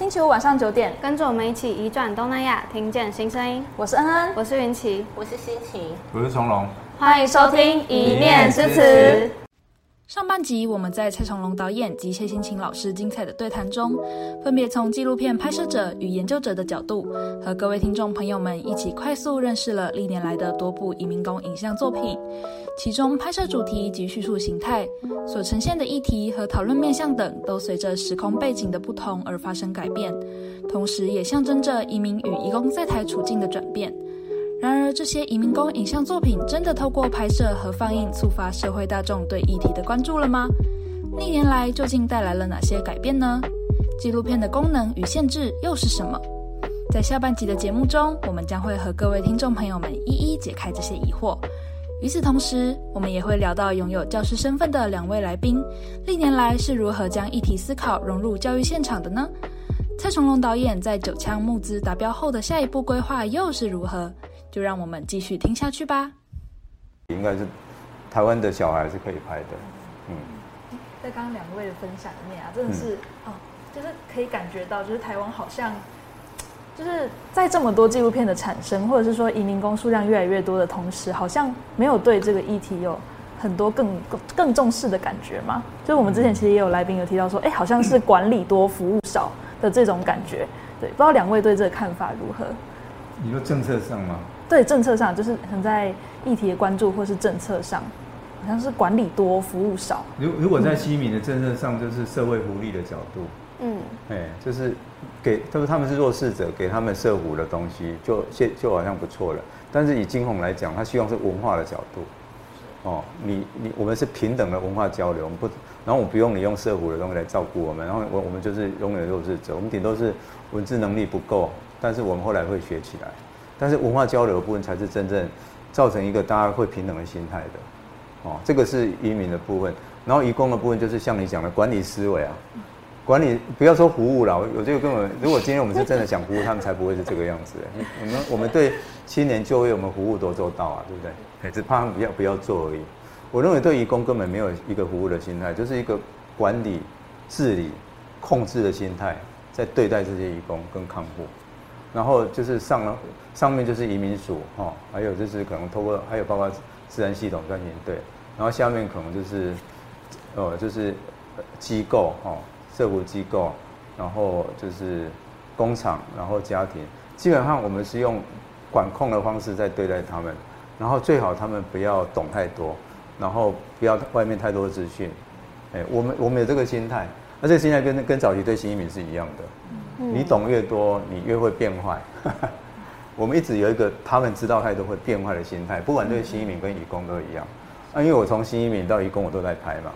星期五晚上九点，跟着我们一起移转东南亚，听见新声音。我是恩恩，我是云奇，我是心情，我是从容。欢迎收听《一念之词》。上半集，我们在蔡崇隆导演及谢欣晴老师精彩的对谈中，分别从纪录片拍摄者与研究者的角度，和各位听众朋友们一起快速认识了历年来的多部移民工影像作品。其中，拍摄主题及叙述形态所呈现的议题和讨论面向等，都随着时空背景的不同而发生改变，同时也象征着移民与移工在台处境的转变。然而，这些移民工影像作品真的透过拍摄和放映触发社会大众对议题的关注了吗？历年来究竟带来了哪些改变呢？纪录片的功能与限制又是什么？在下半集的节目中，我们将会和各位听众朋友们一一解开这些疑惑。与此同时，我们也会聊到拥有教师身份的两位来宾，历年来是如何将议题思考融入教育现场的呢？蔡崇隆导演在九枪募资达标后的下一步规划又是如何？就让我们继续听下去吧。应该是台湾的小孩是可以拍的，嗯。在刚刚两位的分享里面啊，真的是、嗯、哦，就是可以感觉到，就是台湾好像就是在这么多纪录片的产生，或者是说移民工数量越来越多的同时，好像没有对这个议题有很多更更更重视的感觉嘛。就是我们之前其实也有来宾有提到说，哎，好像是管理多服务少的这种感觉。对，不知道两位对这个看法如何？你说政策上吗？对，政策上就是很在议题的关注，或是政策上，好像是管理多，服务少。如如果在西民的政策上，就是社会福利的角度，嗯，哎，就是给，就是他们是弱势者，给他们社福的东西，就现就好像不错了。但是以金红来讲，他希望是文化的角度，哦，你你我们是平等的文化交流，我们不，然后我不用你用社福的东西来照顾我们，然后我我们就是永远弱势者，我们顶多是文字能力不够。但是我们后来会学起来，但是文化交流的部分才是真正造成一个大家会平等的心态的，哦，这个是移民的部分，然后移工的部分就是像你讲的管理思维啊，管理不要说服务了，我这个根本如果今天我们是真的想服务他们，才不会是这个样子。我们我们对青年就业我们服务都做到啊，对不对？只怕他们不要不要做而已。我认为对移工根本没有一个服务的心态，就是一个管理、治理、控制的心态在对待这些移工跟看护。然后就是上了上面就是移民署哈，还有就是可能透过还有包括自然系统专勤队，然后下面可能就是呃就是机构哈，社福机构，然后就是工厂，然后家庭，基本上我们是用管控的方式在对待他们，然后最好他们不要懂太多，然后不要外面太多资讯，哎，我们我们有这个心态，那这个心态跟跟早期对新移民是一样的。你懂越多，你越会变坏。我们一直有一个他们知道太多会变坏的心态，不管对新移民跟移工都一样。啊，因为我从新移民到移工我都在拍嘛，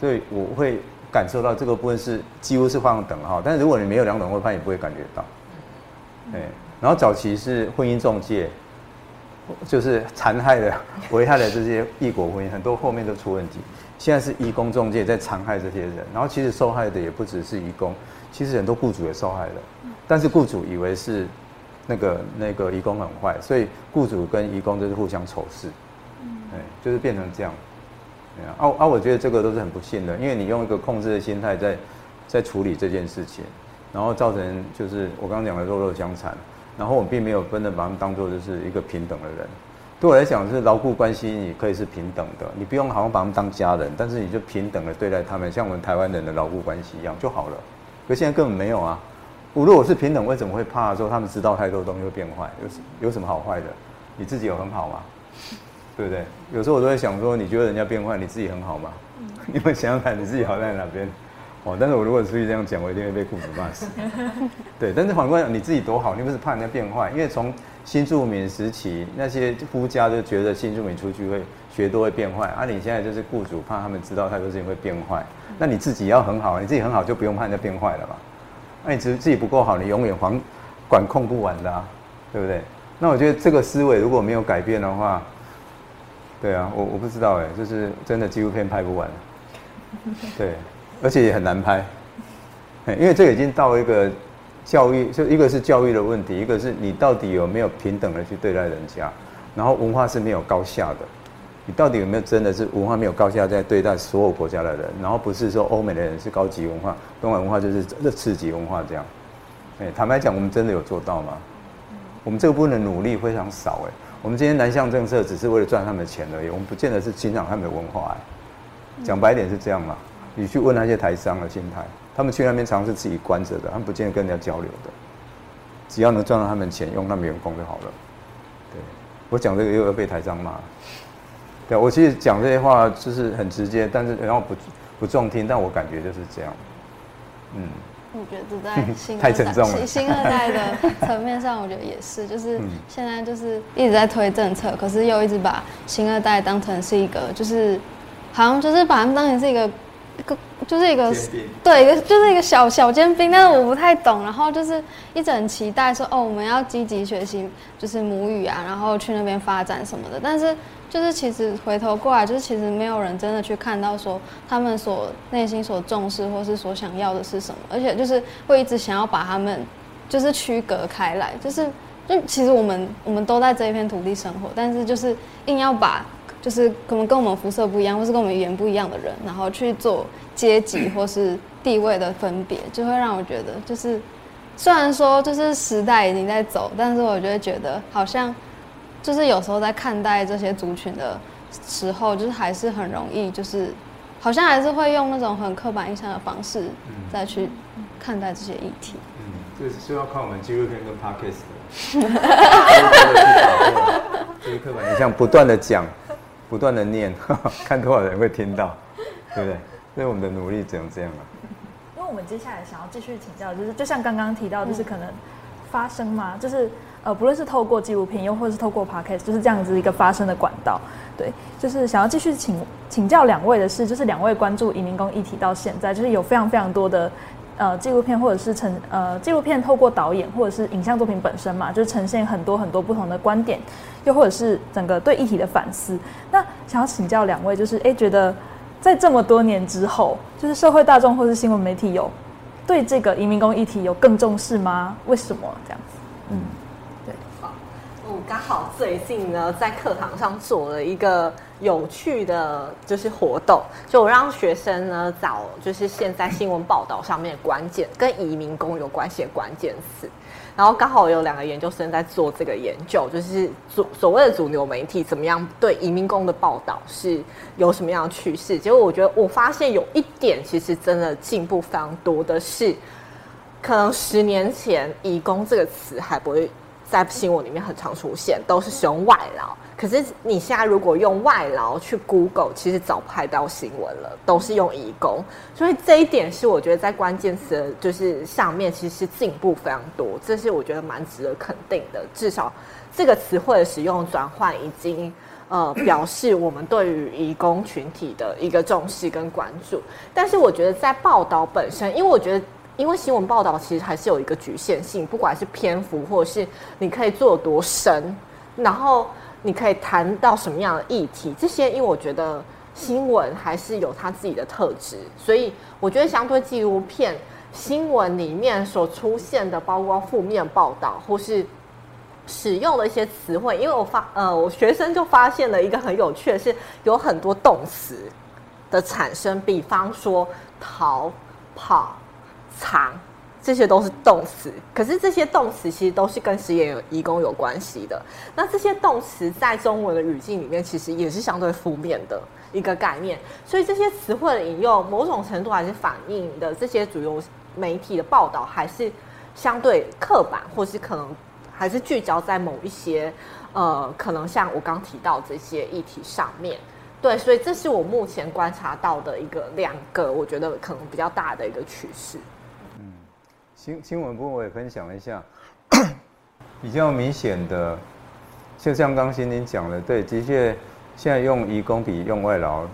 所以我会感受到这个部分是几乎是放等号。但是如果你没有两等会拍，也不会感觉到。对，然后早期是婚姻中介，就是残害的、危害的这些异国婚姻，很多后面都出问题。现在是移工中介在残害这些人，然后其实受害的也不只是移工。其实很多雇主也受害了，但是雇主以为是那个那个移工很坏，所以雇主跟移工就是互相仇视，对，就是变成这样。啊啊，我觉得这个都是很不幸的，因为你用一个控制的心态在在处理这件事情，然后造成就是我刚刚讲的弱肉相残，然后我们并没有真的把他们当做就是一个平等的人。对我来讲，是劳雇关系你可以是平等的，你不用好像把他们当家人，但是你就平等的对待他们，像我们台湾人的劳雇关系一样就好了。可现在根本没有啊！我如果是平等，为什么会怕说他们知道太多东西会变坏？有有什么好坏的？你自己有很好吗？对不对？有时候我都会想说，你觉得人家变坏，你自己很好吗？你们想想看，你自己好在哪边？哦，但是我如果出去这样讲，我一定会被雇主骂死。对，但是反过来讲，你自己多好，你不是怕人家变坏？因为从新住民时期，那些夫家就觉得新住民出去会学多会变坏，啊，你现在就是雇主怕他们知道太多事情会变坏。那你自己要很好，你自己很好就不用怕人家变坏了嘛。那你自自己不够好，你永远防管控不完的啊，对不对？那我觉得这个思维如果没有改变的话，对啊，我我不知道哎，就是真的纪录片拍不完，对，而且也很难拍，因为这已经到一个教育，就一个是教育的问题，一个是你到底有没有平等的去对待人家，然后文化是没有高下的。你到底有没有真的是文化没有高下在对待所有国家的人？然后不是说欧美的人是高级文化，东莞文化就是这次级文化这样。哎，坦白讲，我们真的有做到吗？我们这个部分的努力非常少哎。我们今天南向政策只是为了赚他们的钱而已，我们不见得是欣赏他们的文化哎。讲白点是这样嘛？你去问那些台商的心态，他们去那边尝试自己关着的，他们不见得跟人家交流的。只要能赚到他们钱，用他们员工就好了。对，我讲这个又要被台商骂。对，我其实讲这些话就是很直接，但是然后不不中听，但我感觉就是这样。嗯。我觉得在 新二代、新二代的层面上，我觉得也是，就是现在就是一直在推政策，可是又一直把新二代当成是一个，就是好像就是把他们当成是一个一个，就是一个对，一个就是一个小小尖兵，但是我不太懂，然后就是一直很期待说，哦，我们要积极学习就是母语啊，然后去那边发展什么的，但是。就是其实回头过来，就是其实没有人真的去看到说他们所内心所重视或是所想要的是什么，而且就是会一直想要把他们就是区隔开来，就是就其实我们我们都在这一片土地生活，但是就是硬要把就是可能跟我们肤色不一样或是跟我们语言不一样的人，然后去做阶级或是地位的分别，就会让我觉得就是虽然说就是时代已经在走，但是我就会觉得好像。就是有时候在看待这些族群的时候，就是还是很容易，就是好像还是会用那种很刻板印象的方式再去看待这些议题。嗯，这是需要看我们纪录片跟 Podcast 的，这些 刻板印象不断的讲，不断的念，看多少人会听到，对不对？所以我们的努力只能这样了。因为我们接下来想要继续请教，就是就像刚刚提到，就是可能发生嘛，就是。呃，不论是透过纪录片，又或是透过 podcast，就是这样子一个发声的管道。对，就是想要继续请请教两位的是，就是两位关注移民工议题到现在，就是有非常非常多的呃纪录片，或者是呈呃纪录片透过导演或者是影像作品本身嘛，就是呈现很多很多不同的观点，又或者是整个对议题的反思。那想要请教两位，就是哎，觉得在这么多年之后，就是社会大众或是新闻媒体有对这个移民工议题有更重视吗？为什么这样子？嗯。刚好最近呢，在课堂上做了一个有趣的，就是活动，就我让学生呢找，就是现在新闻报道上面关键跟移民工有关系的关键词，然后刚好有两个研究生在做这个研究，就是所所谓的主流媒体怎么样对移民工的报道是有什么样的趋势。结果我觉得我发现有一点其实真的进步非常多的是，可能十年前“移工”这个词还不会。在新闻里面很常出现，都是使用外劳。可是你现在如果用外劳去 Google，其实早拍到新闻了，都是用移工。所以这一点是我觉得在关键词就是上面其实进步非常多，这是我觉得蛮值得肯定的。至少这个词汇的使用转换已经呃表示我们对于移工群体的一个重视跟关注。但是我觉得在报道本身，因为我觉得。因为新闻报道其实还是有一个局限性，不管是篇幅，或者是你可以做多深，然后你可以谈到什么样的议题，这些因为我觉得新闻还是有它自己的特质，所以我觉得相对纪录片新闻里面所出现的，包括负面报道或是使用的一些词汇，因为我发呃，我学生就发现了一个很有趣的是，有很多动词的产生，比方说逃跑。藏，这些都是动词，可是这些动词其实都是跟实验移工有关系的。那这些动词在中文的语境里面，其实也是相对负面的一个概念。所以这些词汇的引用，某种程度还是反映的这些主流媒体的报道还是相对刻板，或是可能还是聚焦在某一些呃，可能像我刚提到这些议题上面。对，所以这是我目前观察到的一个两个，我觉得可能比较大的一个趋势。新新闻部我也分享了一下，比较明显的，就像刚欣宁讲的，对，的确现在用移工比用外劳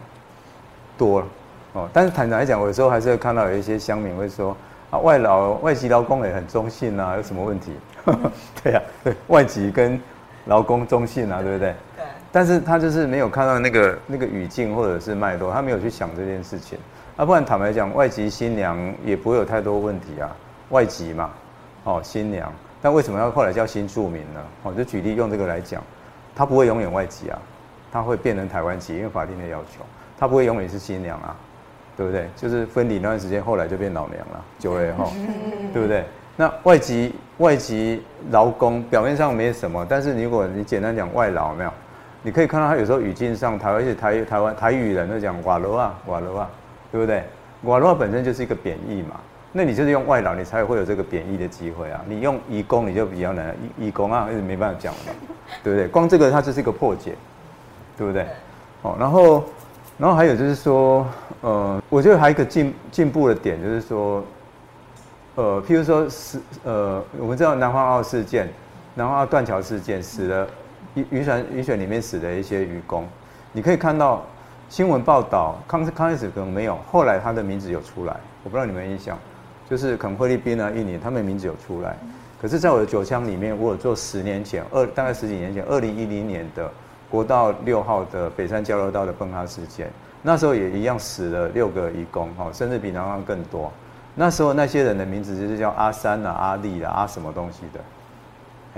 多了哦。但是坦白来讲，我有时候还是会看到有一些乡民会说啊，外劳外籍劳工也很中性啊，有什么问题？对呀、啊，对，外籍跟劳工中性啊，对不对？对。但是他就是没有看到那个那个语境或者是脉络，他没有去想这件事情。啊，不然坦白讲，外籍新娘也不会有太多问题啊。外籍嘛，哦，新娘，但为什么要后来叫新住民呢？哦，就举例用这个来讲，他不会永远外籍啊，他会变成台湾籍，因为法定的要求，他不会永远是新娘啊，对不对？就是分离那段时间，后来就变老娘了，九月后，对不对？那外籍外籍劳工表面上没什么，但是如果你简单讲外劳，没有，你可以看到他有时候语境上台湾，而且台台湾台语人都讲瓦罗啊瓦罗啊，对不对？瓦罗本身就是一个贬义嘛，那你就是用外劳，你才会有这个贬义的机会啊。你用移工，你就比较难，移移工啊，没办法讲嘛，对不对？光这个它就是一个破解，对不对？哦，然后然后还有就是说，呃，我觉得还有一个进进步的点就是说。呃，譬如说是呃，我们知道南方澳事件，南方澳断桥事件死了渔渔船渔船里面死了一些渔工，你可以看到新闻报道，刚刚开始可能没有，后来他的名字有出来，我不知道你们印象，就是可能菲律宾啊、印尼，他们名字有出来。可是，在我的九枪里面，我有做十年前二大概十几年前，二零一零年的国道六号的北山交流道的崩塌事件，那时候也一样死了六个渔工，哈，甚至比南方更多。那时候那些人的名字就是叫阿三啊、阿力啊、阿什么东西的，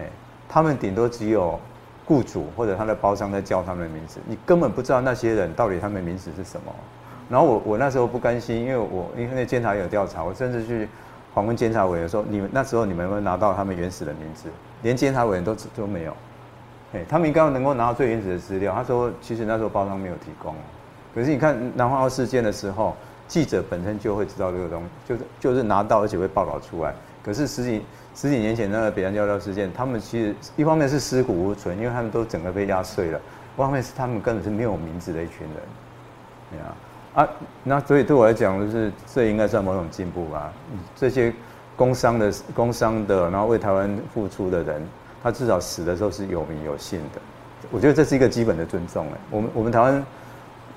哎，他们顶多只有雇主或者他的包商在叫他们的名字，你根本不知道那些人到底他们的名字是什么。然后我我那时候不甘心，因为我因为那监察有调查，我甚至去访问监察委员说，你们那时候你们有没有拿到他们原始的名字？连监察委员都都没有，哎，他们应该能够拿到最原始的资料。他说，其实那时候包装没有提供。可是你看南华澳事件的时候。记者本身就会知道这个东西，就是就是拿到而且会报道出来。可是十几十几年前那个北洋交流事件，他们其实一方面是尸骨无存，因为他们都整个被压碎了；一方面是他们根本是没有名字的一群人。对啊，啊，那所以对我来讲，就是这应该算某种进步吧。这些工伤的工伤的，然后为台湾付出的人，他至少死的时候是有名有姓的。我觉得这是一个基本的尊重。哎，我们我们台湾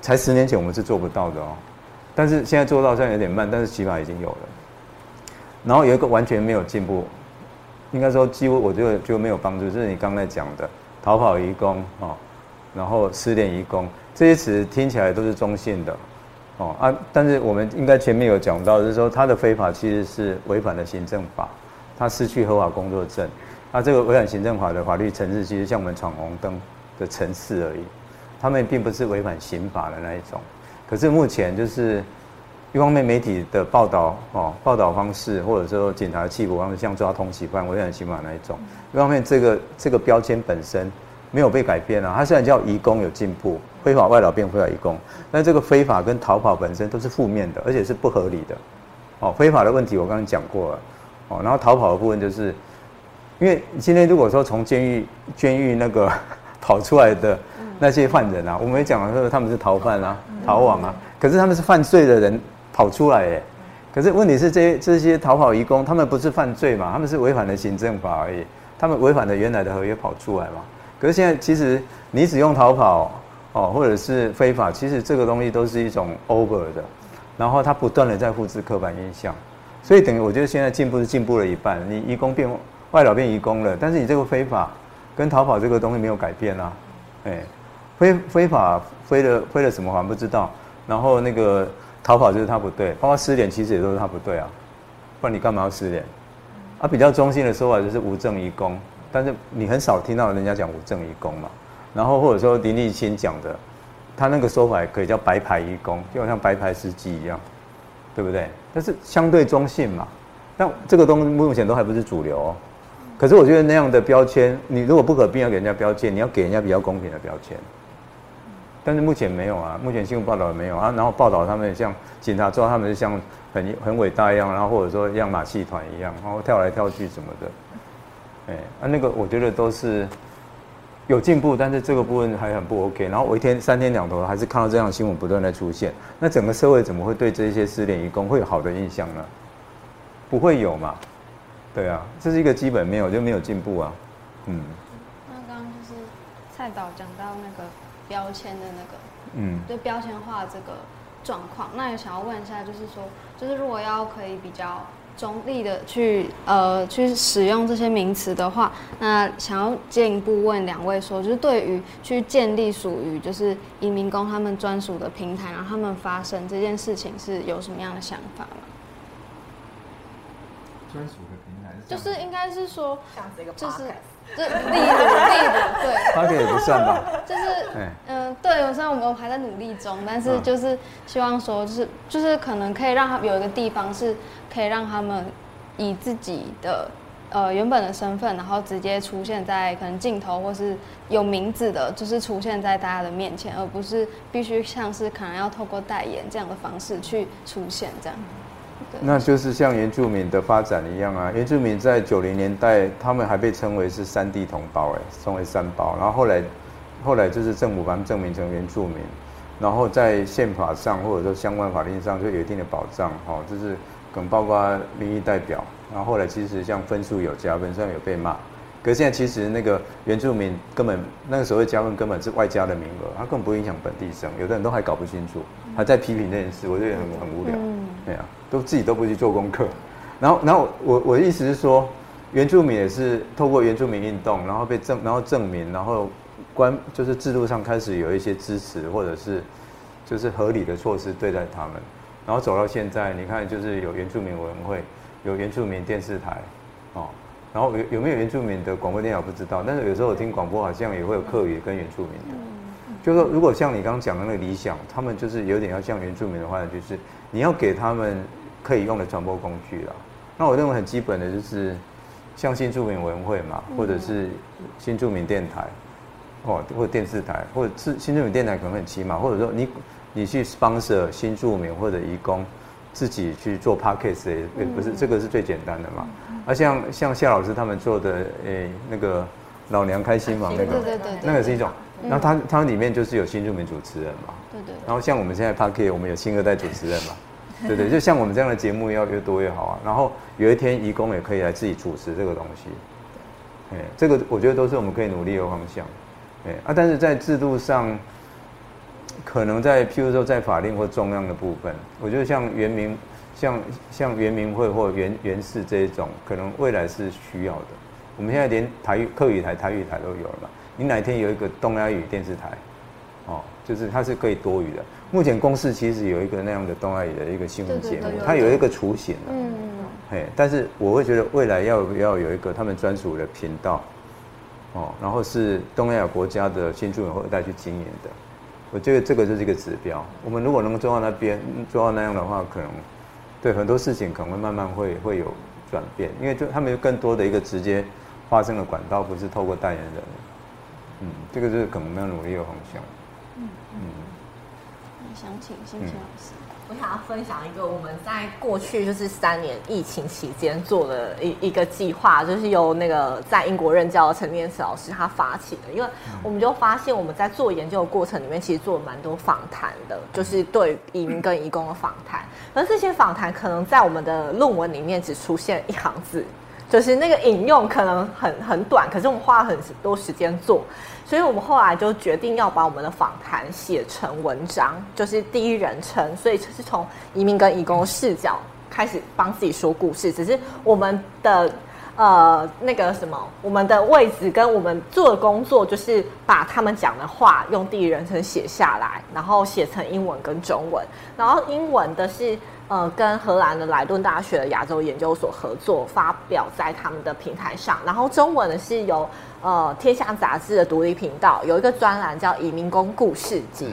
才十年前我们是做不到的哦。但是现在做到虽然有点慢，但是起码已经有了。然后有一个完全没有进步，应该说几乎我觉得就没有帮助，就是你刚才讲的逃跑移工哦，然后失联移工这些词听起来都是中性的哦啊，但是我们应该前面有讲到，就是说他的非法其实是违反了行政法，他失去合法工作证，他这个违反行政法的法律程式其实像我们闯红灯的程式而已，他们并不是违反刑法的那一种。可是目前就是，一方面媒体的报道哦，报道方式或者说警察的缉捕方式，像抓通缉犯、违反刑法那一种。一方面这个这个标签本身没有被改变啊，它虽然叫移工有进步，非法外劳变非法移工，但这个非法跟逃跑本身都是负面的，而且是不合理的。哦，非法的问题我刚刚讲过了，哦，然后逃跑的部分就是，因为今天如果说从监狱监狱那个 跑出来的。那些犯人啊，我们也讲了说他们是逃犯啊，逃亡啊，可是他们是犯罪的人跑出来耶。可是问题是这些这些逃跑移工，他们不是犯罪嘛？他们是违反了行政法而已，他们违反了原来的合约跑出来嘛？可是现在其实你只用逃跑哦，或者是非法，其实这个东西都是一种 over 的，然后它不断的在复制刻板印象，所以等于我觉得现在进步是进步了一半，你移工变外劳变移工了，但是你这个非法跟逃跑这个东西没有改变啊，哎。非非法飞了飞了什么还不知道，然后那个逃跑就是他不对，包括失联其实也都是他不对啊，不然你干嘛要失联？啊，比较中性的说法就是无证移工，但是你很少听到人家讲无证移工嘛。然后或者说林立清讲的，他那个说法也可以叫白牌移工，就好像白牌司机一样，对不对？但是相对中性嘛。但这个东西目前都还不是主流哦。可是我觉得那样的标签，你如果不可避要给人家标签，你要给人家比较公平的标签。但是目前没有啊，目前新闻报道也没有啊。然后报道他们像警察说他们像很很伟大一样，然后或者说像马戏团一样，然后跳来跳去什么的。哎，啊那个我觉得都是有进步，但是这个部分还很不 OK。然后我一天三天两头还是看到这样的新闻不断在出现，那整个社会怎么会对这些失联移工会有好的印象呢？不会有嘛？对啊，这是一个基本没有就没有进步啊。嗯。那刚刚就是蔡导讲到那个。标签的那个，嗯，对标签化这个状况，那也想要问一下，就是说，就是如果要可以比较中立的去呃去使用这些名词的话，那想要进一步问两位说，就是对于去建立属于就是移民工他们专属的平台，然后他们发声这件事情是有什么样的想法吗？专属的平台是就是应该是说，像这个就是。就例如例如对，他可以不算吧？就是嗯，对，虽然我们还在努力中，但是就是希望说，就是就是可能可以让他有一个地方是可以让他们以自己的呃原本的身份，然后直接出现在可能镜头或是有名字的，就是出现在大家的面前，而不是必须像是可能要透过代言这样的方式去出现这样。那就是像原住民的发展一样啊，原住民在九零年代，他们还被称为是三地同胞，哎，称为三胞，然后后来，后来就是政府把他们证明成原住民，然后在宪法上或者说相关法令上就有一定的保障，哈，就是可能包括民意代表，然后后来其实像分数有加分，虽然有被骂，可是现在其实那个原住民根本那个所谓加分根本是外加的名额，他根本不会影响本地生，有的人都还搞不清楚，还在批评这件事，我觉得很很无聊，对啊。都自己都不去做功课，然后，然后我我的意思是说，原住民也是透过原住民运动，然后被证，然后证明，然后关就是制度上开始有一些支持，或者是就是合理的措施对待他们，然后走到现在，你看就是有原住民委员会，有原住民电视台，哦，然后有有没有原住民的广播电台不知道，但是有时候我听广播好像也会有客语跟原住民的，就是说如果像你刚刚讲的那个理想，他们就是有点要像原住民的话，就是你要给他们。可以用的传播工具啦，那我认为很基本的就是，像新住民委员会嘛，或者是新住民电台，哦，或者电视台，或者是新住民电台可能很起码，或者说你你去 sponsor 新住民或者移工自己去做 podcast 也不是这个是最简单的嘛。而像像夏老师他们做的诶、欸、那个老娘开心嘛，那个对对对那个是一种，然后他他们里面就是有新住民主持人嘛，对对，然后像我们现在 podcast 我们有新二代主持人嘛。对对，就像我们这样的节目要越多越好啊。然后有一天，移工也可以来自己主持这个东西。哎，这个我觉得都是我们可以努力的方向。哎啊，但是在制度上，可能在譬如说在法令或重量的部分，我觉得像原民、像像原民会或原原氏这一种，可能未来是需要的。我们现在连台语客语台、台语台都有了嘛。你哪一天有一个东亚语电视台，哦，就是它是可以多语的。目前公视其实有一个那样的东亚语的一个新闻节目，它有一个雏形的，嗯嗯，嘿，但是我会觉得未来要要有一个他们专属的频道，哦，然后是东亚国家的新住民后代去经营的，我觉得这个就是一个指标。我们如果能做到那边做到那样的话，可能对很多事情可能会慢慢会会有转变，因为就他们有更多的一个直接发生的管道，不是透过代言人，嗯，这个就是可能要努力的方向，嗯嗯。想请心情老师，我想要分享一个我们在过去就是三年疫情期间做的一一个计划，就是由那个在英国任教的陈念慈老师他发起的。因为我们就发现我们在做研究的过程里面，其实做了蛮多访谈的，就是对移民跟移工的访谈。而这些访谈可能在我们的论文里面只出现一行字，就是那个引用可能很很短，可是我们花了很多时间做。所以我们后来就决定要把我们的访谈写成文章，就是第一人称，所以就是从移民跟移工视角开始帮自己说故事。只是我们的呃那个什么，我们的位置跟我们做的工作，就是把他们讲的话用第一人称写下来，然后写成英文跟中文。然后英文的是呃跟荷兰的莱顿大学的亚洲研究所合作发表在他们的平台上，然后中文呢是由。呃，天下杂志的独立频道有一个专栏叫《移民工故事集》，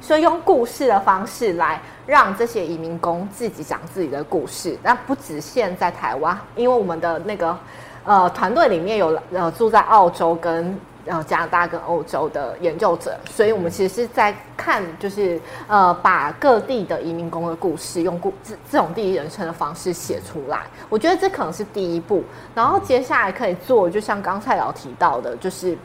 所以用故事的方式来让这些移民工自己讲自己的故事。那不只限在台湾，因为我们的那个呃团队里面有呃住在澳洲跟。然后加拿大跟欧洲的研究者，所以我们其实是在看，就是呃，把各地的移民工的故事用故这这种第一人称的方式写出来。我觉得这可能是第一步，然后接下来可以做，就像刚才有提到的，就是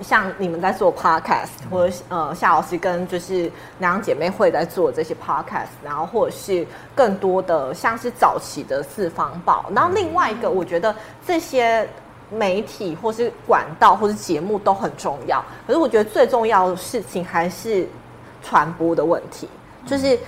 像你们在做 podcast，或者呃夏老师跟就是两姐妹会在做这些 podcast，然后或者是更多的像是早期的四方报，然后另外一个，我觉得这些。媒体或是管道或是节目都很重要，可是我觉得最重要的事情还是传播的问题，就是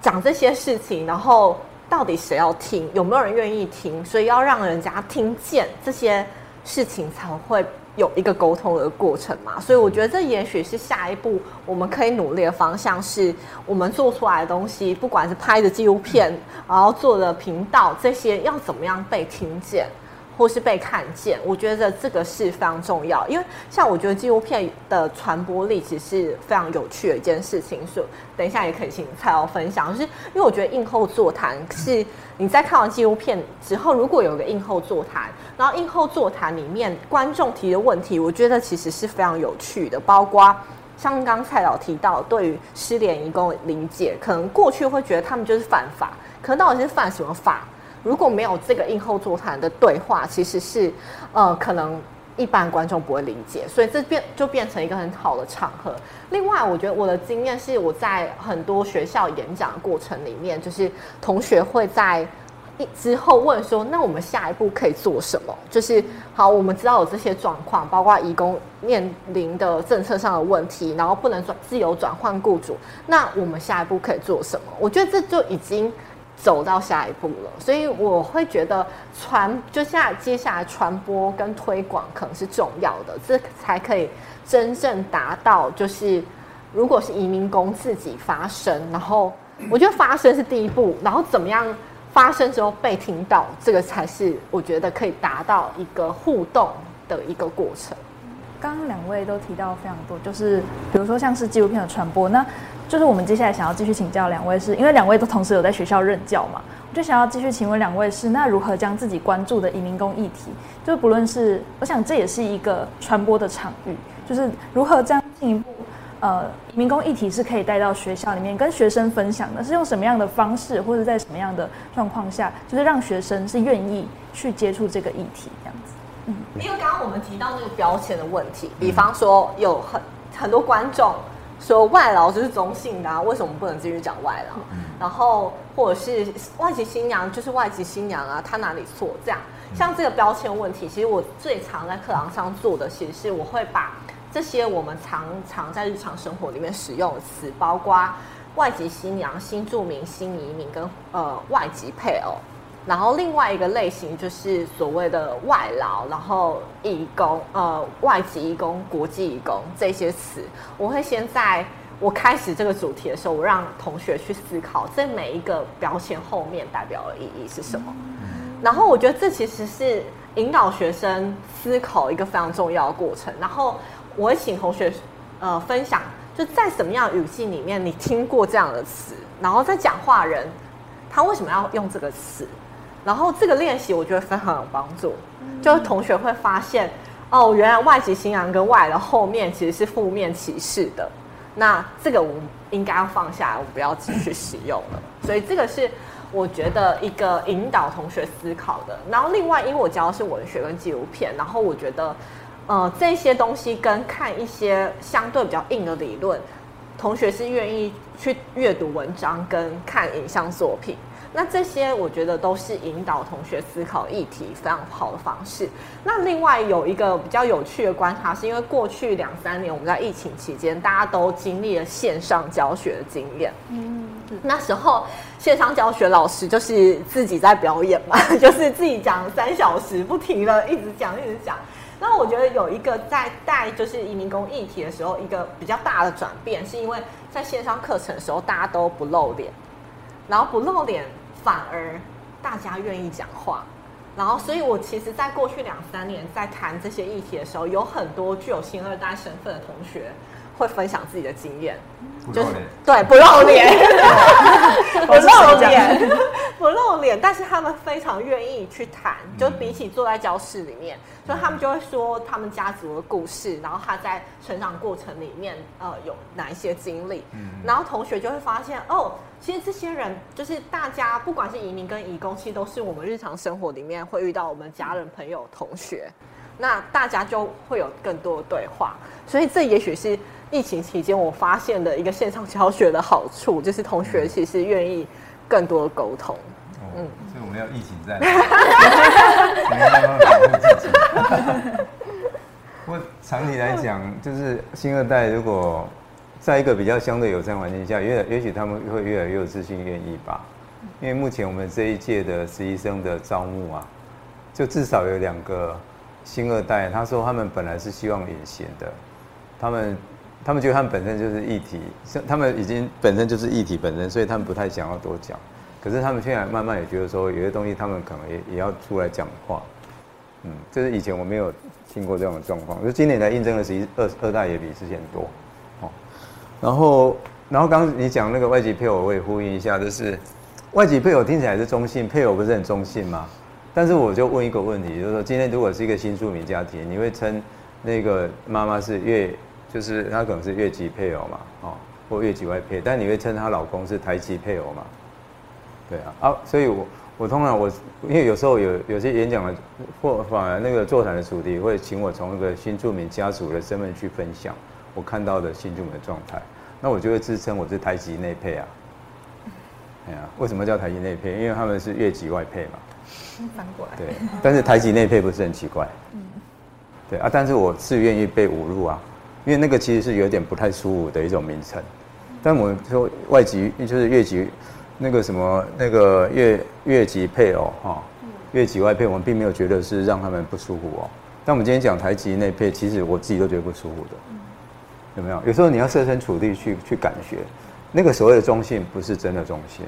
讲这些事情，然后到底谁要听，有没有人愿意听，所以要让人家听见这些事情，才会有一个沟通的过程嘛。所以我觉得这也许是下一步我们可以努力的方向，是我们做出来的东西，不管是拍的纪录片，然后做的频道，这些要怎么样被听见。或是被看见，我觉得这个是非常重要。因为像我觉得纪录片的传播力其实是非常有趣的一件事情。所以等一下也可以请蔡老分享，就是因为我觉得映后座谈是你在看完纪录片之后，如果有个映后座谈，然后映后座谈里面观众提的问题，我觉得其实是非常有趣的。包括像刚蔡老提到，对于失联移工的理解，可能过去会觉得他们就是犯法，可能到底是犯什么法？如果没有这个映后座谈的对话，其实是，呃，可能一般观众不会理解，所以这变就变成一个很好的场合。另外，我觉得我的经验是，我在很多学校演讲过程里面，就是同学会在一之后问说：“那我们下一步可以做什么？”就是好，我们知道有这些状况，包括移工面临的政策上的问题，然后不能转自由转换雇主，那我们下一步可以做什么？我觉得这就已经。走到下一步了，所以我会觉得传就下接下来传播跟推广可能是重要的，这才可以真正达到就是，如果是移民工自己发声，然后我觉得发声是第一步，然后怎么样发声之后被听到，这个才是我觉得可以达到一个互动的一个过程。刚刚两位都提到非常多，就是比如说像是纪录片的传播，那就是我们接下来想要继续请教两位是，因为两位都同时有在学校任教嘛，我就想要继续请问两位是，那如何将自己关注的移民工议题，就是不论是，我想这也是一个传播的场域，就是如何将进一步，呃，移民工议题是可以带到学校里面跟学生分享的，是用什么样的方式，或者在什么样的状况下，就是让学生是愿意去接触这个议题这样。嗯，因为刚刚我们提到那个标签的问题，比方说有很很多观众说外劳就是中性的啊，为什么不能继续讲外劳？然后或者是外籍新娘就是外籍新娘啊，她哪里错？这样像这个标签问题，其实我最常在课堂上做的，其实是我会把这些我们常常在日常生活里面使用的词，包括外籍新娘、新住民、新移民跟呃外籍配偶。然后另外一个类型就是所谓的外劳，然后义工，呃，外籍义工、国际义工这些词，我会先在我开始这个主题的时候，我让同学去思考这每一个标签后面代表的意义是什么。然后我觉得这其实是引导学生思考一个非常重要的过程。然后我会请同学呃分享，就在什么样的语境里面你听过这样的词，然后在讲话人他为什么要用这个词？然后这个练习我觉得非常有帮助，就是同学会发现，哦，原来外籍新娘跟外的后面其实是负面歧视的，那这个我们应该要放下来，我们不要继续使用了。所以这个是我觉得一个引导同学思考的。然后另外，因为我教的是文学跟纪录片，然后我觉得，呃，这些东西跟看一些相对比较硬的理论，同学是愿意去阅读文章跟看影像作品。那这些我觉得都是引导同学思考议题非常好的方式。那另外有一个比较有趣的观察，是因为过去两三年我们在疫情期间，大家都经历了线上教学的经验。嗯，那时候线上教学老师就是自己在表演嘛，就是自己讲三小时不停的一直讲一直讲。那我觉得有一个在带就是移民工议题的时候，一个比较大的转变，是因为在线上课程的时候大家都不露脸，然后不露脸。反而大家愿意讲话，然后，所以我其实，在过去两三年在谈这些议题的时候，有很多具有新二代身份的同学会分享自己的经验，就是对不露脸，不露脸，不露脸，但是他们非常愿意去谈，就比起坐在教室里面，所以他们就会说他们家族的故事，然后他在成长过程里面呃有哪一些经历，然后同学就会发现哦。其实这些人就是大家，不管是移民跟移工，其实都是我们日常生活里面会遇到我们家人、朋友、同学，那大家就会有更多的对话。所以这也许是疫情期间我发现的一个线上教学的好处，就是同学其实愿意更多的沟通。嗯，所以我们要疫情在，没办法保护自己。不过长期来讲，就是新二代如果。在一个比较相对友善环境下，越也许他们会越来越有自信，愿意吧。因为目前我们这一届的实习生的招募啊，就至少有两个新二代，他说他们本来是希望隐形的，他们他们觉得他们本身就是议题，他们已经本身就是议题本身，所以他们不太想要多讲。可是他们现在慢慢也觉得说，有些东西他们可能也也要出来讲话。嗯，就是以前我没有听过这种状况，就今年来应征的实际二二代也比之前多，然后然后刚你讲那个外籍配偶，我也呼应一下，就是外籍配偶听起来是中性，配偶不是很中性吗？但是我就问一个问题，就是说今天如果是一个新住民家庭，你会称那个妈妈是越，就是她可能是越籍配偶嘛，哦，或越籍外配，但你会称她老公是台籍配偶吗？对啊，啊，所以我。我通常我因为有时候有有些演讲的或反而那个座谈的主题会请我从那个新住民家属的身份去分享我看到的新住民的状态，那我就会自称我是台籍内配啊。哎呀，为什么叫台籍内配？因为他们是越籍外配嘛。翻过来。对，但是台籍内配不是很奇怪。嗯。对啊，但是我是愿意被侮辱啊，因为那个其实是有点不太舒服的一种名称。但我们说外籍就是越籍。那个什么，那个越越籍配偶哈，越籍外配，我们并没有觉得是让他们不舒服哦。但我们今天讲台籍内配，其实我自己都觉得不舒服的，有没有？有时候你要设身处地去去感觉，那个所谓的中性不是真的中性。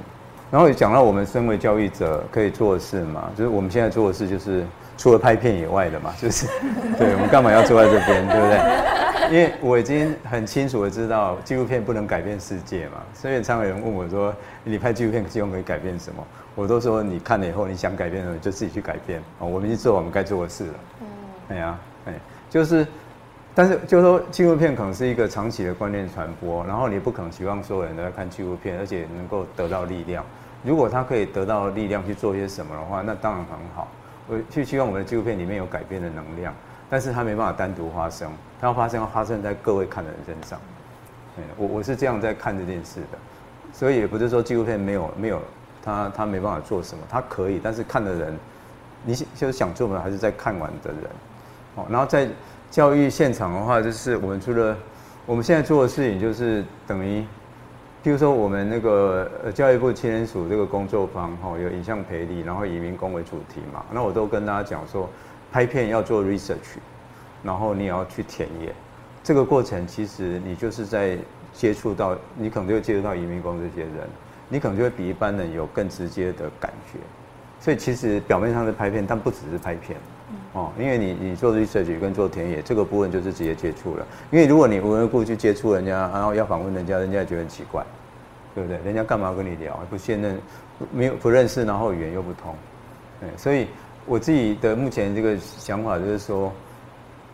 然后讲到我们身为教育者可以做的事嘛，就是我们现在做的事就是除了拍片以外的嘛，就是 对，我们干嘛要坐在这边，对不对？因为我已经很清楚的知道纪录片不能改变世界嘛，所以常有人问我说：“你拍纪录片希望可以改变什么？”我都说：“你看了以后，你想改变什么，就自己去改变。”哦，我们已经做我们该做的事了。嗯，哎呀，哎，就是，但是就是说纪录片可能是一个长期的观念传播，然后你不可能期望所有人都在看纪录片，而且能够得到力量。如果他可以得到力量去做些什么的话，那当然很好。我去希望我们的纪录片里面有改变的能量。但是它没办法单独发生，它要发生要发生在各位看的人身上。我我是这样在看这件事的，所以也不是说纪录片没有没有他他没办法做什么，他可以，但是看的人，你就是想做的还是在看完的人。哦，然后在教育现场的话，就是我们除了我们现在做的事情，就是等于，譬如说我们那个教育部青年署这个工作坊，哈，有影像培力，然后移民工为主题嘛，那我都跟大家讲说。拍片要做 research，然后你也要去田野，这个过程其实你就是在接触到，你可能就会接触到移民工这些人，你可能就会比一般人有更直接的感觉。所以其实表面上是拍片，但不只是拍片，哦，因为你你做 research 跟做田野这个部分就是直接接触了。因为如果你无缘无故去接触人家，然后要访问人家，人家也觉得很奇怪，对不对？人家干嘛跟你聊？不信任，没有不认识，然后语言又不通，对，所以。我自己的目前这个想法就是说，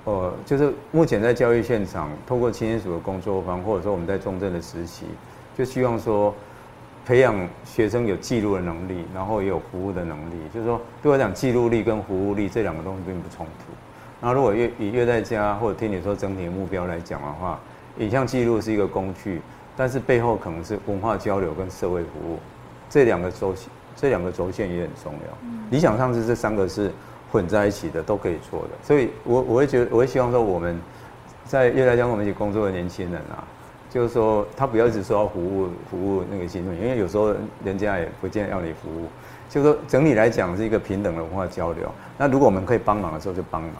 呃，就是目前在教育现场，透过青年署的工作坊，或者说我们在中正的实习，就希望说，培养学生有记录的能力，然后也有服务的能力。就是说，对我讲，记录力跟服务力这两个东西并不冲突。然后，如果越以越在家或者听你说整体的目标来讲的话，影像记录是一个工具，但是背后可能是文化交流跟社会服务这两个周期。这两个轴线也很重要。理想上是这三个是混在一起的，都可以做的。所以我我会觉得，我会希望说，我们在越来越跟我们一起工作的年轻人啊，就是说他不要一直说要服务服务那个新人，因为有时候人家也不见得要你服务。就是说整体来讲是一个平等的文化交流。那如果我们可以帮忙的时候就帮忙，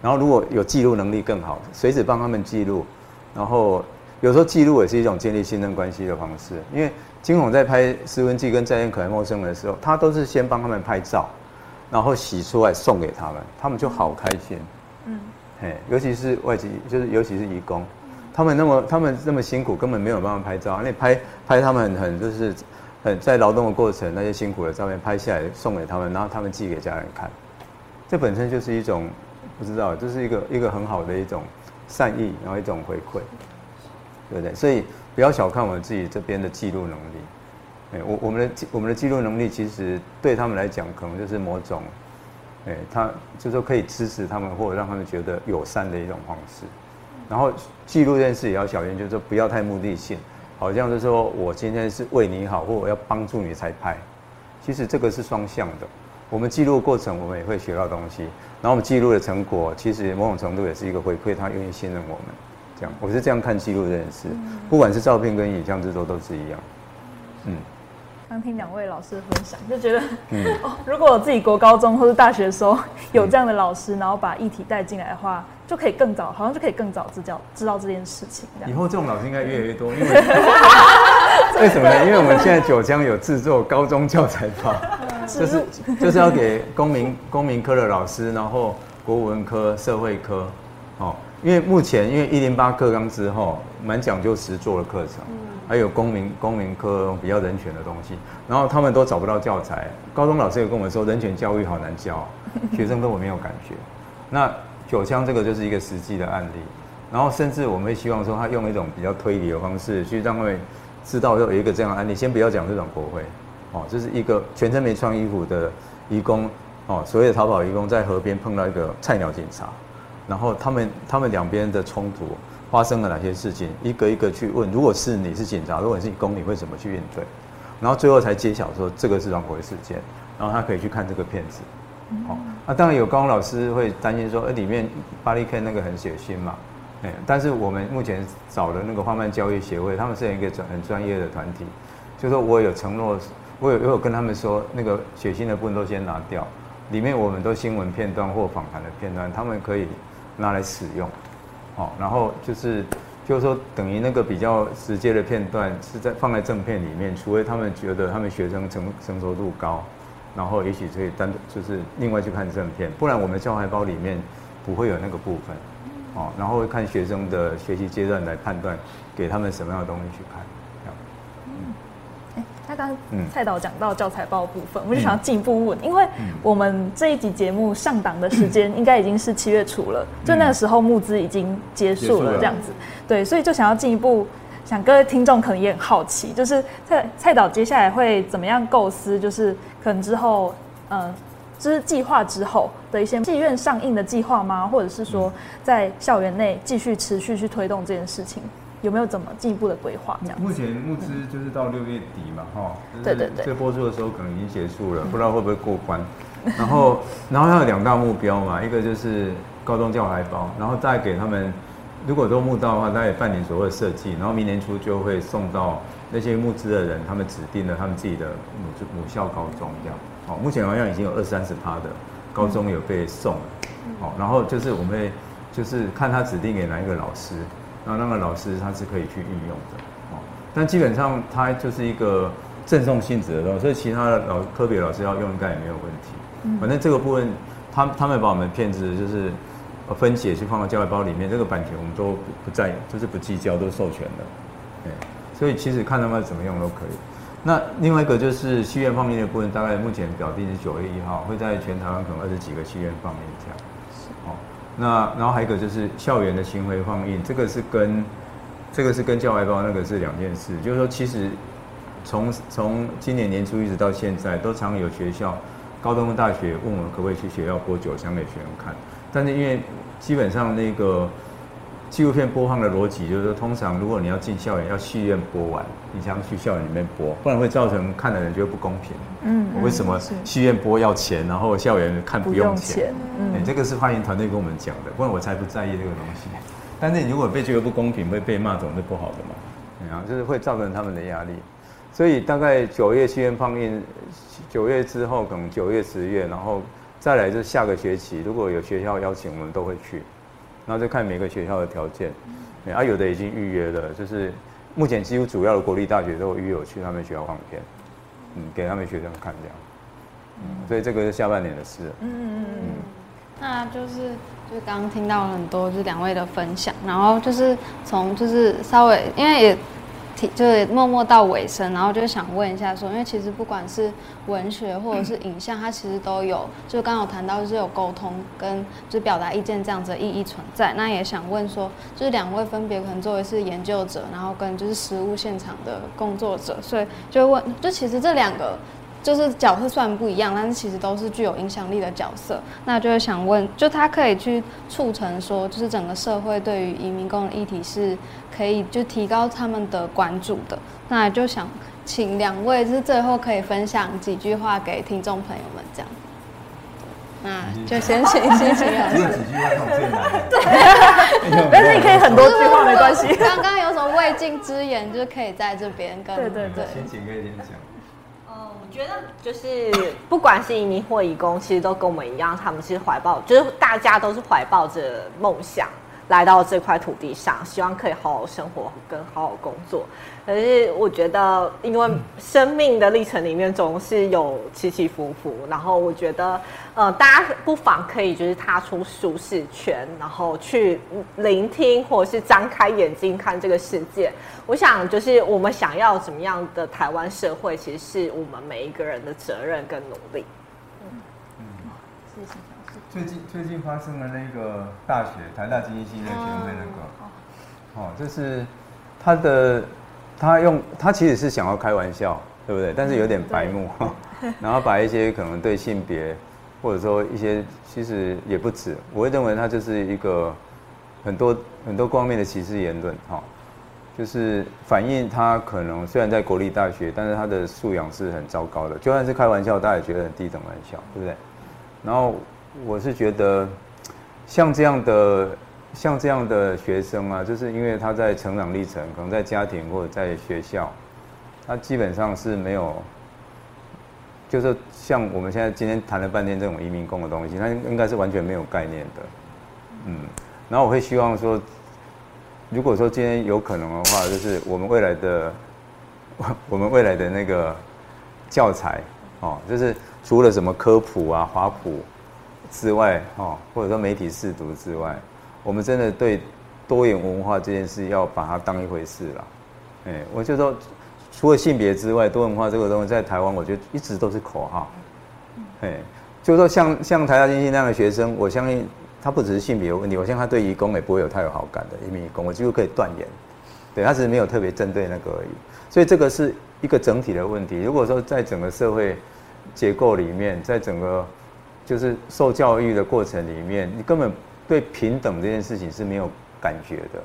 然后如果有记录能力更好，随时帮他们记录。然后有时候记录也是一种建立信任关系的方式，因为。金红在拍《施文记》跟《再见可爱陌生人》的时候，他都是先帮他们拍照，然后洗出来送给他们，他们就好开心。嗯，嘿，尤其是外籍，就是尤其是移工，他们那么他们那么辛苦，根本没有办法拍照。那拍拍他们很就是很在劳动的过程，那些辛苦的照片拍下来送给他们，然后他们寄给家人看，这本身就是一种不知道，这是一个一个很好的一种善意，然后一种回馈，对不对？所以。不要小看我们自己这边的记录能力，哎，我我们的我们的记录能力其实对他们来讲，可能就是某种，哎，他就说可以支持他们或者让他们觉得友善的一种方式。然后记录这件事也要小心，就是说不要太目的性，好像是说我今天是为你好，或我要帮助你才拍。其实这个是双向的。我们记录过程，我们也会学到东西。然后我们记录的成果，其实某种程度也是一个回馈，他愿意信任我们。这样，我是这样看记录这件事，不管是照片跟影像制作都是一样。嗯，刚听两位老师分享，就觉得，嗯，哦，如果我自己国高中或是大学的时候有这样的老师，然后把议题带进来的话，就可以更早，好像就可以更早知道知道这件事情。以后这种老师应该越来越多，因为 为什么呢？因为我们现在九江有制作高中教材法，就是就是要给公民公民科的老师，然后国文科、社会科，哦，因为目前因为一零八课纲之后，蛮讲究实作的课程，还有公民公民科比较人权的东西，然后他们都找不到教材。高中老师也跟我们说，人权教育好难教，学生根本没有感觉。那九枪这个就是一个实际的案例，然后甚至我们会希望说，他用一种比较推理的方式去让他们知道，有一个这样的案例。先不要讲这种国会，哦，这是一个全身没穿衣服的移工，哦，所谓的逃跑移工在河边碰到一个菜鸟警察，然后他们他们两边的冲突发生了哪些事情，一个一个去问。如果是你是警察，如果是你工，你会怎么去应对？然后最后才揭晓说这个是双国会事件，然后他可以去看这个片子，哦。啊、当然有高老师会担心说，呃，里面巴利 K 那个很血腥嘛，哎，但是我们目前找的那个画漫教育协会，他们是一个专很专业的团体，就说我有承诺，我有我有跟他们说，那个血腥的部分都先拿掉，里面我们都新闻片段或访谈的片段，他们可以拿来使用，哦，然后就是就是说等于那个比较直接的片段是在放在正片里面，除非他们觉得他们学生成成熟度高。然后也许可以单独就是另外去看正片，不然我们教材包里面不会有那个部分，哦，然后会看学生的学习阶段来判断，给他们什么样的东西去看。嗯，哎，他刚蔡导讲到教材包部分，我就想要进一步问，因为我们这一集节目上档的时间应该已经是七月初了，就那个时候募资已经结束了这样子，对，所以就想要进一步。想各位听众可能也很好奇，就是蔡蔡导接下来会怎么样构思？就是可能之后，呃，就是计划之后的一些戏院上映的计划吗？或者是说在校园内继续持续去推动这件事情，有没有怎么进一步的规划？这样目前募资就是到六月底嘛，哈、嗯，对对对，这播出的时候可能已经结束了，不知道会不会过关。然后，然后它有两大目标嘛，一个就是高中教材包，然后再给他们。如果都募到的话，大概半年左右的设计，然后明年初就会送到那些募资的人，他们指定了他们自己的母母校高中这样。哦，目前好像已经有二三十趴的高中有被送了。哦，然后就是我们会就是看他指定给哪一个老师，然后那个老师他是可以去运用的。哦，但基本上他就是一个赠送性质的东西，所以其他的老科别老师要用应该也没有问题。反正这个部分，他他们把我们骗子就是。分解去放到教育包里面，这个版权我们都不在，就是不计较，都授权的，对，所以其实看他们怎么用都可以。那另外一个就是戏院放映的部分，大概目前表定是九月一号，会在全台湾可能二十几个戏院放映这样。哦，那然后还有一个就是校园的巡回放映，这个是跟这个是跟教外包那个是两件事，就是说其实从从今年年初一直到现在，都常有学校、高中、大学问我们可不可以去学校播九香给学生看。但是因为基本上那个纪录片播放的逻辑就是说，通常如果你要进校园，要戏院播完，你才能去校园里面播，不然会造成看的人觉得不公平。嗯，为什么戏院播要钱，然后校园看不用钱？嗯、欸，这个是发言团队跟我们讲的，不然我才不在意这个东西。但是你如果被觉得不公平，会被骂，总是不好的嘛。然后，就是会造成他们的压力。所以大概九月戏院放映，九月之后可能九月、十月，然后。再来就是下个学期，如果有学校邀请，我们都会去，然后就看每个学校的条件，啊，有的已经预约了，就是目前几乎主要的国立大学都有预约我去他们学校放片，嗯，给他们学生看这样，嗯，所以这个是下半年的事，嗯嗯嗯，那就是就刚刚听到了很多就是两位的分享，然后就是从就是稍微因为也。就是默默到尾声，然后就想问一下说，因为其实不管是文学或者是影像，它其实都有，就刚刚有谈到就是有沟通跟就是表达意见这样子的意义存在。那也想问说，就是两位分别可能作为是研究者，然后跟就是实物现场的工作者，所以就问，就其实这两个。就是角色虽然不一样，但是其实都是具有影响力的角色。那就是想问，就他可以去促成说，就是整个社会对于移民工的议题是可以就提高他们的关注的。那就想请两位，就是最后可以分享几句话给听众朋友们，这样。那就先请先请老师。几句话很困难。对。但是你可以很多句话没关系。刚刚有什么未尽之言，就是可以在这边跟对对对。先请可以先讲。觉得就是不管是移民或移工，其实都跟我们一样，他们是怀抱，就是大家都是怀抱着梦想，来到这块土地上，希望可以好好生活跟好好工作。可是我觉得，因为生命的历程里面总是有起起伏伏，然后我觉得，呃，大家不妨可以就是踏出舒适圈，然后去聆听或者是张开眼睛看这个世界。我想，就是我们想要怎么样的台湾社会，其实是我们每一个人的责任跟努力。嗯嗯，谢谢。最近最近发生了那个大学台大经济系那个学会那个，哦，就是他的。他用他其实是想要开玩笑，对不对？但是有点白目，然后把一些可能对性别，或者说一些其实也不止，我会认为他就是一个很多很多方面的歧视言论，哈，就是反映他可能虽然在国立大学，但是他的素养是很糟糕的，就算是开玩笑，大家也觉得很低等玩笑，对不对？然后我是觉得像这样的。像这样的学生啊，就是因为他在成长历程，可能在家庭或者在学校，他基本上是没有，就是像我们现在今天谈了半天这种移民工的东西，他应该是完全没有概念的，嗯。然后我会希望说，如果说今天有可能的话，就是我们未来的，我们未来的那个教材哦，就是除了什么科普啊、华普之外，哦，或者说媒体试读之外。我们真的对多元文化这件事要把它当一回事了，哎，我就说，除了性别之外，多元文化这个东西在台湾，我觉得一直都是口号，哎，就是说像像台大经济那样的学生，我相信他不只是性别有问题，我相信他对移工也不会有太有好感的因为移工，我几乎可以断言，对，他只是没有特别针对那个而已，所以这个是一个整体的问题。如果说在整个社会结构里面，在整个就是受教育的过程里面，你根本。对平等这件事情是没有感觉的，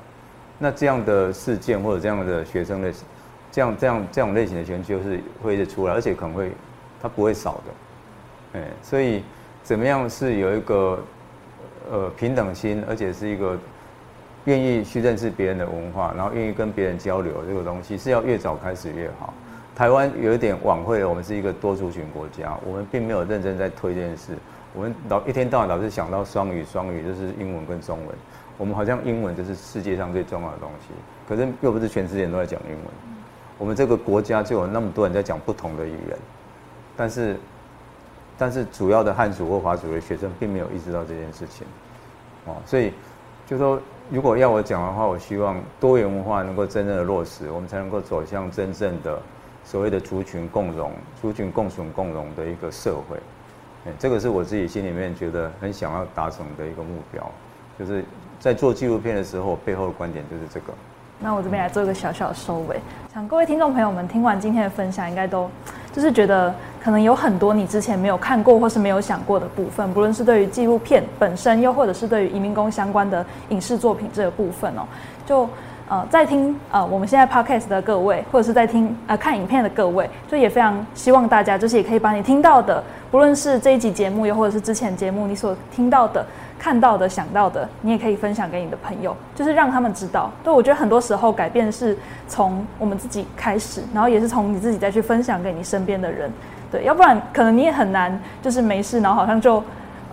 那这样的事件或者这样的学生的，这样这样这种类型的学生就是会一直出来，而且可能会，他不会少的，哎，所以怎么样是有一个呃平等心，而且是一个愿意去认识别人的文化，然后愿意跟别人交流这个东西是要越早开始越好。台湾有一点晚会了，我们是一个多族群国家，我们并没有认真在推这件事。我们老一天到晚老是想到双语，双语就是英文跟中文。我们好像英文就是世界上最重要的东西，可是又不是全世界都在讲英文。我们这个国家就有那么多人在讲不同的语言，但是，但是主要的汉族或华族的学生并没有意识到这件事情。哦，所以就说，如果要我讲的话，我希望多元文化能够真正的落实，我们才能够走向真正的所谓的族群共融、族群共存共荣的一个社会。这个是我自己心里面觉得很想要达成的一个目标，就是在做纪录片的时候，我背后的观点就是这个。那我这边来做一个小小的收尾，想各位听众朋友们听完今天的分享，应该都就是觉得可能有很多你之前没有看过或是没有想过的部分，不论是对于纪录片本身，又或者是对于移民工相关的影视作品这个部分哦，就。呃，在听呃我们现在 podcast 的各位，或者是在听呃看影片的各位，就也非常希望大家，就是也可以把你听到的，不论是这一集节目，又或者是之前节目你所听到的、看到的、想到的，你也可以分享给你的朋友，就是让他们知道。对，我觉得很多时候改变是从我们自己开始，然后也是从你自己再去分享给你身边的人。对，要不然可能你也很难，就是没事，然后好像就。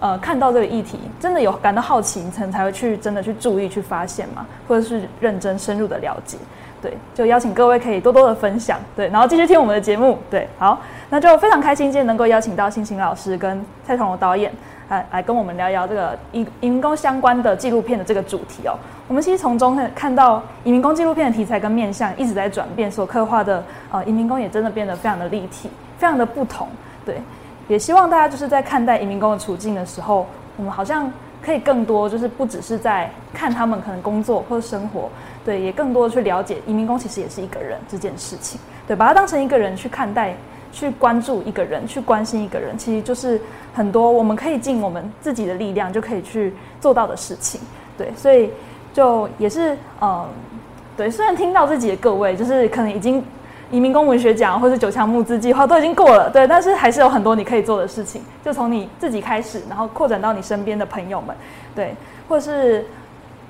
呃，看到这个议题，真的有感到好奇，你才才会去真的去注意、去发现嘛，或者是认真深入的了解，对，就邀请各位可以多多的分享，对，然后继续听我们的节目，对，好，那就非常开心今天能够邀请到信鑫老师跟蔡崇隆导演来来跟我们聊一聊这个移移民工相关的纪录片的这个主题哦。我们其实从中看到移民工纪录片的题材跟面向一直在转变，所刻画的呃移民工也真的变得非常的立体，非常的不同，对。也希望大家就是在看待移民工的处境的时候，我们好像可以更多，就是不只是在看他们可能工作或者生活，对，也更多的去了解移民工其实也是一个人这件事情，对，把它当成一个人去看待，去关注一个人，去关心一个人，其实就是很多我们可以尽我们自己的力量就可以去做到的事情，对，所以就也是嗯，对，虽然听到自己的各位就是可能已经。移民工文学奖或是九枪募资计划都已经过了，对，但是还是有很多你可以做的事情，就从你自己开始，然后扩展到你身边的朋友们，对，或是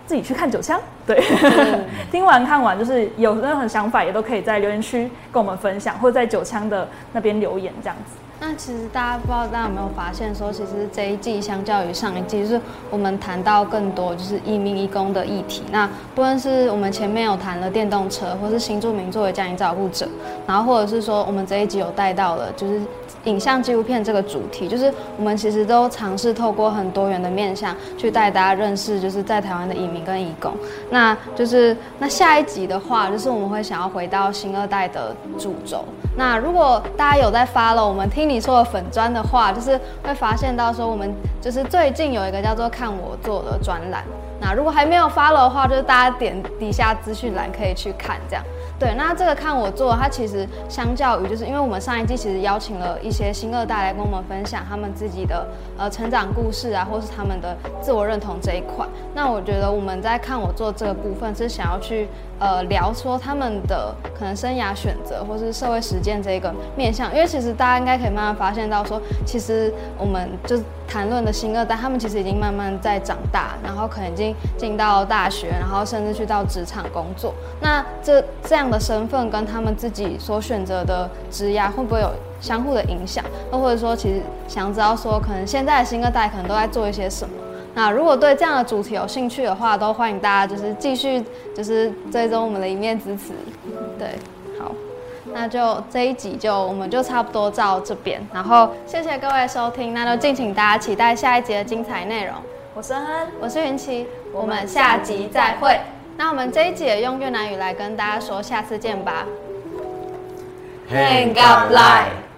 自己去看九枪，对，嗯、听完看完就是有任何想法也都可以在留言区跟我们分享，或者在九枪的那边留言这样子，那其实大家不知道大家有没有发现说，其实这一季相较于上一季，就是我们谈到更多就是移民移工的议题。那不论是我们前面有谈了电动车，或是新住民作为家庭照顾者，然后或者是说我们这一集有带到了就是。影像纪录片这个主题，就是我们其实都尝试透过很多元的面向去带大家认识，就是在台湾的移民跟移工。那就是那下一集的话，就是我们会想要回到新二代的主轴。那如果大家有在 follow 我们听你说的粉专的话，就是会发现到说我们就是最近有一个叫做看我做的专栏。那如果还没有 follow 的话，就是大家点底下资讯栏可以去看这样。对，那这个看我做，它其实相较于，就是因为我们上一季其实邀请了一些新二代来跟我们分享他们自己的呃成长故事啊，或是他们的自我认同这一块。那我觉得我们在看我做这个部分是想要去呃聊说他们的可能生涯选择或是社会实践这个面向，因为其实大家应该可以慢慢发现到说，其实我们就谈论的新二代，他们其实已经慢慢在长大，然后可能已经进到大学，然后甚至去到职场工作。那这这样的身份跟他们自己所选择的职业会不会有相互的影响？又或者说，其实想知道说，可能现在的新二代可能都在做一些什么？那如果对这样的主题有兴趣的话，都欢迎大家就是继续就是追踪我们的一面之词。对，好，那就这一集就我们就差不多到这边，然后谢谢各位收听，那就敬请大家期待下一集的精彩内容。我是恩，我是云奇，我们下集再会。那我们这一集也用越南语来跟大家说，下次见吧。Hẹn gặp lại。